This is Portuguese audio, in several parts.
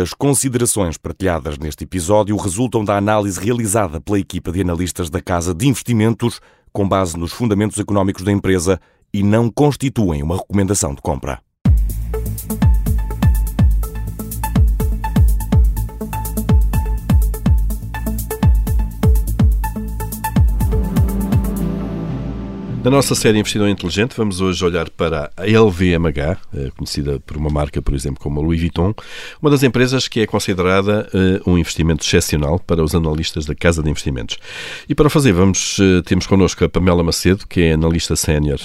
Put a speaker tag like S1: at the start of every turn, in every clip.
S1: As considerações partilhadas neste episódio resultam da análise realizada pela equipa de analistas da Casa de Investimentos com base nos fundamentos económicos da empresa e não constituem uma recomendação de compra.
S2: Na nossa série Investidor Inteligente, vamos hoje olhar para a LVMH, eh, conhecida por uma marca, por exemplo, como a Louis Vuitton, uma das empresas que é considerada uh, um investimento excepcional para os analistas da Casa de Investimentos. E para fazer, vamos, uh, temos connosco a Pamela Macedo, que é analista sénior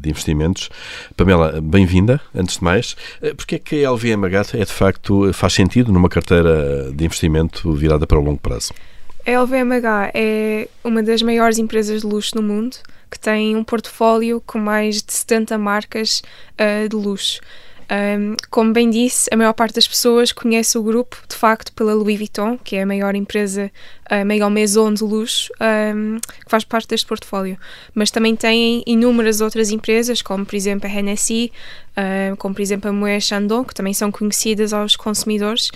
S2: de investimentos. Pamela, bem-vinda, antes de mais. Porquê é que a LVMH é, de facto, faz sentido numa carteira de investimento virada para o longo prazo?
S3: A LVMH é uma das maiores empresas de luxo no mundo que tem um portfólio com mais de 70 marcas uh, de luxo. Um, como bem disse, a maior parte das pessoas conhece o grupo, de facto, pela Louis Vuitton, que é a maior empresa, a maior maison de luxo, um, que faz parte deste portfólio. Mas também tem inúmeras outras empresas, como, por exemplo, a Hennessy, um, como, por exemplo, a Moët Chandon, que também são conhecidas aos consumidores.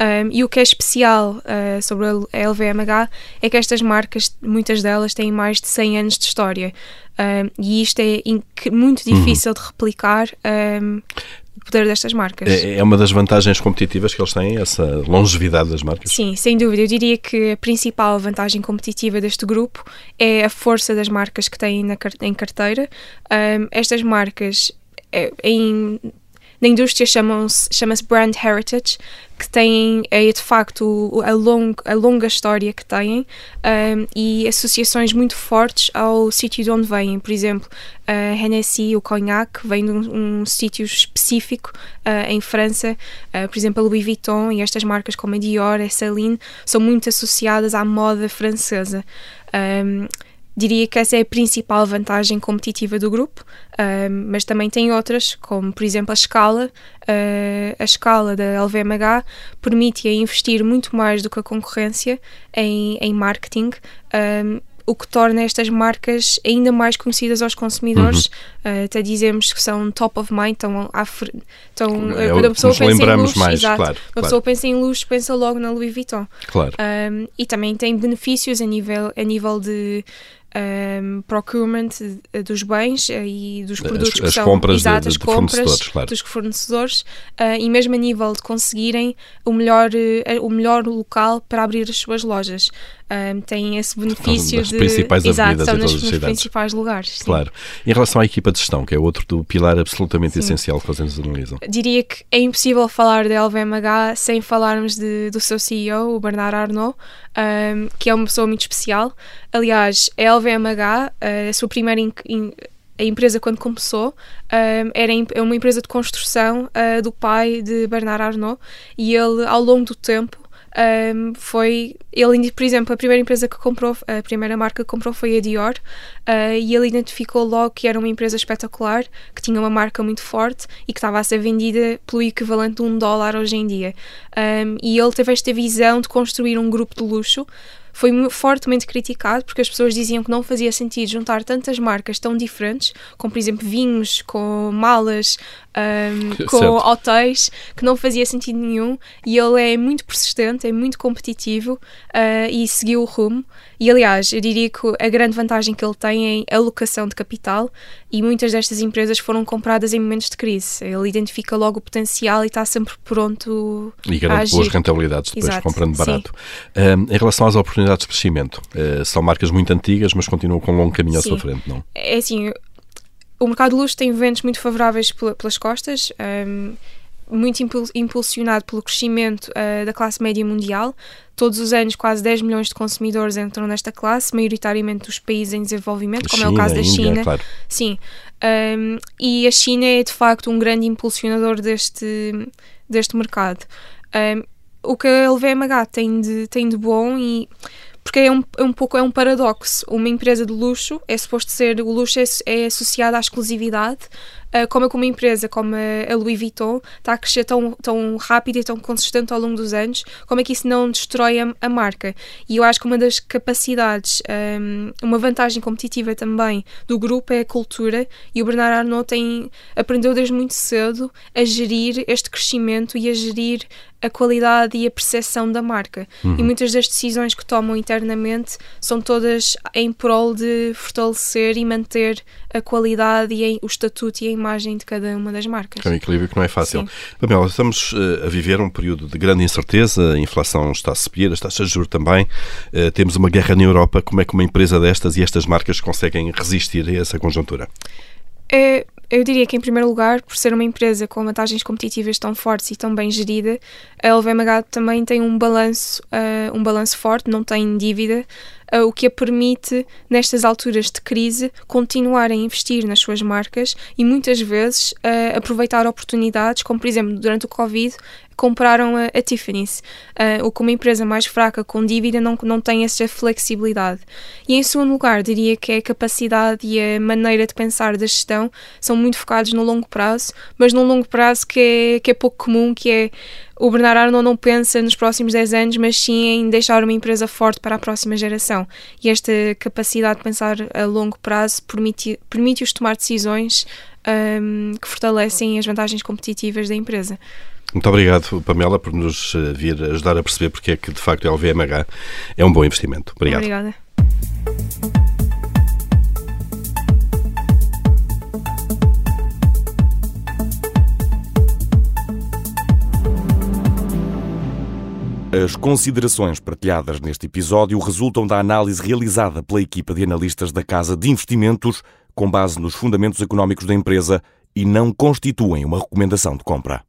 S3: Um, e o que é especial uh, sobre a LVMH é que estas marcas, muitas delas, têm mais de 100 anos de história. Um, e isto é muito uhum. difícil uhum. de replicar. Um, o poder destas marcas.
S2: É, é uma das vantagens competitivas que eles têm, essa longevidade das marcas?
S3: Sim, sem dúvida. Eu diria que a principal vantagem competitiva deste grupo é a força das marcas que têm na, em carteira. Estas marcas, é, em na indústria chamam-se chama-se brand heritage, que têm é de facto a, long, a longa história que têm um, e associações muito fortes ao sítio de onde vêm. Por exemplo, a Hennessy, o cognac, vem de um, um sítio específico uh, em França. Uh, por exemplo, a Louis Vuitton e estas marcas como a Dior, a Celine, são muito associadas à moda francesa. Um, Diria que essa é a principal vantagem competitiva do grupo, uh, mas também tem outras, como por exemplo a escala. Uh, a escala da LVMH permite-a investir muito mais do que a concorrência em, em marketing. Um, o que torna estas marcas ainda mais conhecidas aos consumidores. Uhum. Uh, até dizemos que são top of mind, estão, à, estão
S2: é, quando a pessoa pensa em luxo, mais,
S3: exato,
S2: claro,
S3: a pessoa pensa em luxo, pensa logo na Louis Vuitton.
S2: Claro.
S3: Um, e também tem benefícios a nível, a nível de um, procurement dos bens uh, e dos produtos
S2: as,
S3: que
S2: as
S3: são
S2: compras
S3: exato,
S2: de, de
S3: compras
S2: fornecedores, claro.
S3: dos fornecedores uh, e mesmo a nível de conseguirem o melhor, uh, o melhor local para abrir as suas lojas. Um, têm esse benefício
S2: nas
S3: de
S2: principais
S3: exato,
S2: avenidas
S3: nos,
S2: nos
S3: principais lugares. Sim.
S2: Claro. Em relação à equipa de gestão, que é outro do pilar absolutamente sim. essencial que vocês analisam.
S3: Diria que é impossível falar da LVMH sem falarmos de, do seu CEO, o Bernard Arnault, um, que é uma pessoa muito especial. Aliás, a LVMH, a sua primeira in, in, a empresa quando começou era é uma empresa de construção uh, do pai de Bernard Arnault e ele ao longo do tempo um, foi ele, por exemplo, a primeira empresa que comprou, a primeira marca que comprou foi a Dior, uh, e ele identificou logo que era uma empresa espetacular, que tinha uma marca muito forte e que estava a ser vendida pelo equivalente de um dólar hoje em dia. Um, e ele teve esta visão de construir um grupo de luxo foi fortemente criticado porque as pessoas diziam que não fazia sentido juntar tantas marcas tão diferentes, como por exemplo vinhos, com malas, um, com certo. hotéis, que não fazia sentido nenhum. E ele é muito persistente, é muito competitivo uh, e seguiu o rumo. E aliás, eu diria que a grande vantagem que ele tem é a alocação de capital e muitas destas empresas foram compradas em momentos de crise. Ele identifica logo o potencial e está sempre pronto
S2: e garante boas rentabilidades depois Exato, comprando barato. Um, em relação às oportunidades de crescimento, uh, são marcas muito antigas, mas continuam com um longo caminho sim. à sua frente, não?
S3: É assim, o mercado de luxo tem ventos muito favoráveis pelas costas. Um, muito impulsionado pelo crescimento uh, da classe média mundial. Todos os anos, quase 10 milhões de consumidores entram nesta classe, maioritariamente dos países em desenvolvimento, como
S2: China,
S3: é o caso da
S2: Índia,
S3: China.
S2: Claro.
S3: Sim. Um, e a China é de facto um grande impulsionador deste, deste mercado. Um, o que a LVMH tem de, tem de bom e porque é um, é um pouco é um paradoxo. Uma empresa de luxo é suposto ser o luxo é, é associado à exclusividade como é que uma empresa como a Louis Vuitton está a crescer tão, tão rápido e tão consistente ao longo dos anos, como é que isso não destrói a, a marca. E eu acho que uma das capacidades, um, uma vantagem competitiva também do grupo é a cultura e o Bernard Arnault tem, aprendeu desde muito cedo a gerir este crescimento e a gerir a qualidade e a percepção da marca. Uhum. E muitas das decisões que tomam internamente são todas em prol de fortalecer e manter a qualidade e o estatuto e a imagem de cada uma das marcas.
S2: É um equilíbrio que não é fácil. Sim. Pamela, estamos uh, a viver um período de grande incerteza, a inflação está a subir, as taxas de juros também, uh, temos uma guerra na Europa. Como é que uma empresa destas e estas marcas conseguem resistir a essa conjuntura?
S3: É, eu diria que, em primeiro lugar, por ser uma empresa com vantagens competitivas tão fortes e tão bem gerida, a LVMH também tem um balanço, uh, um balanço forte, não tem dívida, uh, o que a permite, nestas alturas de crise, continuar a investir nas suas marcas e muitas vezes uh, aproveitar oportunidades, como por exemplo durante o Covid, compraram a, a Tiffany's, uh, o uma empresa mais fraca com dívida não, não tem essa flexibilidade. E em segundo lugar, diria que a capacidade e a maneira de pensar da gestão são muito focados no longo prazo, mas num longo prazo que é, que é pouco comum, que é o Bernard Arnault não pensa nos próximos 10 anos, mas sim em deixar uma empresa forte para a próxima geração. E esta capacidade de pensar a longo prazo permite-os permite tomar decisões um, que fortalecem as vantagens competitivas da empresa.
S2: Muito obrigado, Pamela, por nos eh, vir ajudar a perceber porque é que, de facto, a LVMH é um bom investimento. Obrigado.
S3: Obrigada.
S1: As considerações partilhadas neste episódio resultam da análise realizada pela equipa de analistas da Casa de Investimentos com base nos fundamentos económicos da empresa e não constituem uma recomendação de compra.